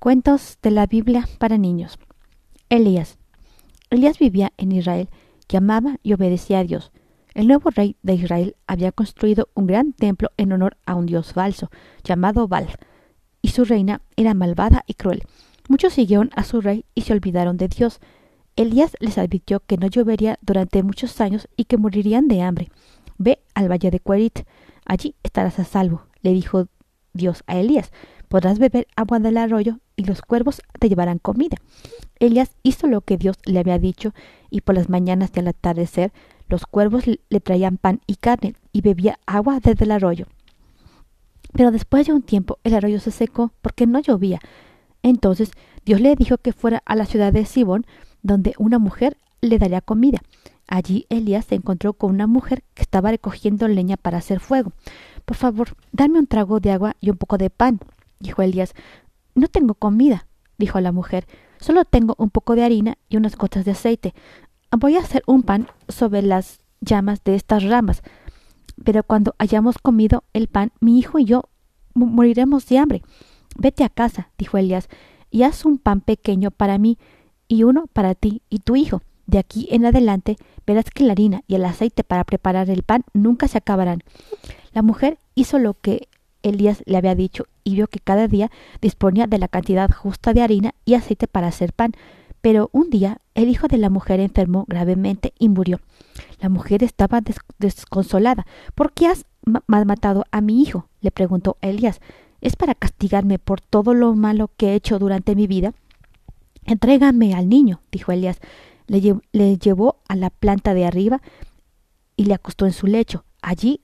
Cuentos de la Biblia para niños. Elías. Elías vivía en Israel, que amaba y obedecía a Dios. El nuevo rey de Israel había construido un gran templo en honor a un dios falso, llamado Baal, y su reina era malvada y cruel. Muchos siguieron a su rey y se olvidaron de Dios. Elías les advirtió que no llovería durante muchos años y que morirían de hambre. Ve al valle de Cuerit, allí estarás a salvo, le dijo Dios a Elías. Podrás beber agua del arroyo y los cuervos te llevarán comida. Elías hizo lo que Dios le había dicho y por las mañanas y al atardecer los cuervos le traían pan y carne y bebía agua desde el arroyo. Pero después de un tiempo el arroyo se secó porque no llovía. Entonces Dios le dijo que fuera a la ciudad de Sibón, donde una mujer le daría comida. Allí Elías se encontró con una mujer que estaba recogiendo leña para hacer fuego. Por favor, dame un trago de agua y un poco de pan, dijo Elías. No tengo comida, dijo la mujer. Solo tengo un poco de harina y unas gotas de aceite. Voy a hacer un pan sobre las llamas de estas ramas. Pero cuando hayamos comido el pan, mi hijo y yo moriremos de hambre. Vete a casa, dijo Elías, y haz un pan pequeño para mí y uno para ti y tu hijo. De aquí en adelante verás que la harina y el aceite para preparar el pan nunca se acabarán. La mujer hizo lo que Elías le había dicho y vio que cada día disponía de la cantidad justa de harina y aceite para hacer pan. Pero un día el hijo de la mujer enfermó gravemente y murió. La mujer estaba desconsolada. ¿Por qué has matado a mi hijo? le preguntó Elías. ¿Es para castigarme por todo lo malo que he hecho durante mi vida? Entrégame al niño, dijo Elías. Le, le llevó a la planta de arriba y le acostó en su lecho. Allí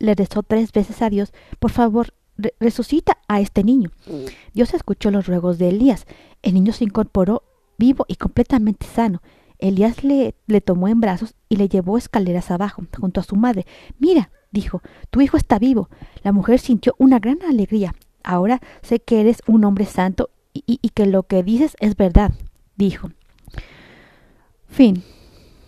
le rezó tres veces a Dios, por favor, resucita a este niño. Mm. Dios escuchó los ruegos de Elías. El niño se incorporó vivo y completamente sano. Elías le, le tomó en brazos y le llevó escaleras abajo, junto a su madre. Mira, dijo, tu hijo está vivo. La mujer sintió una gran alegría. Ahora sé que eres un hombre santo y, y que lo que dices es verdad, dijo. Fin.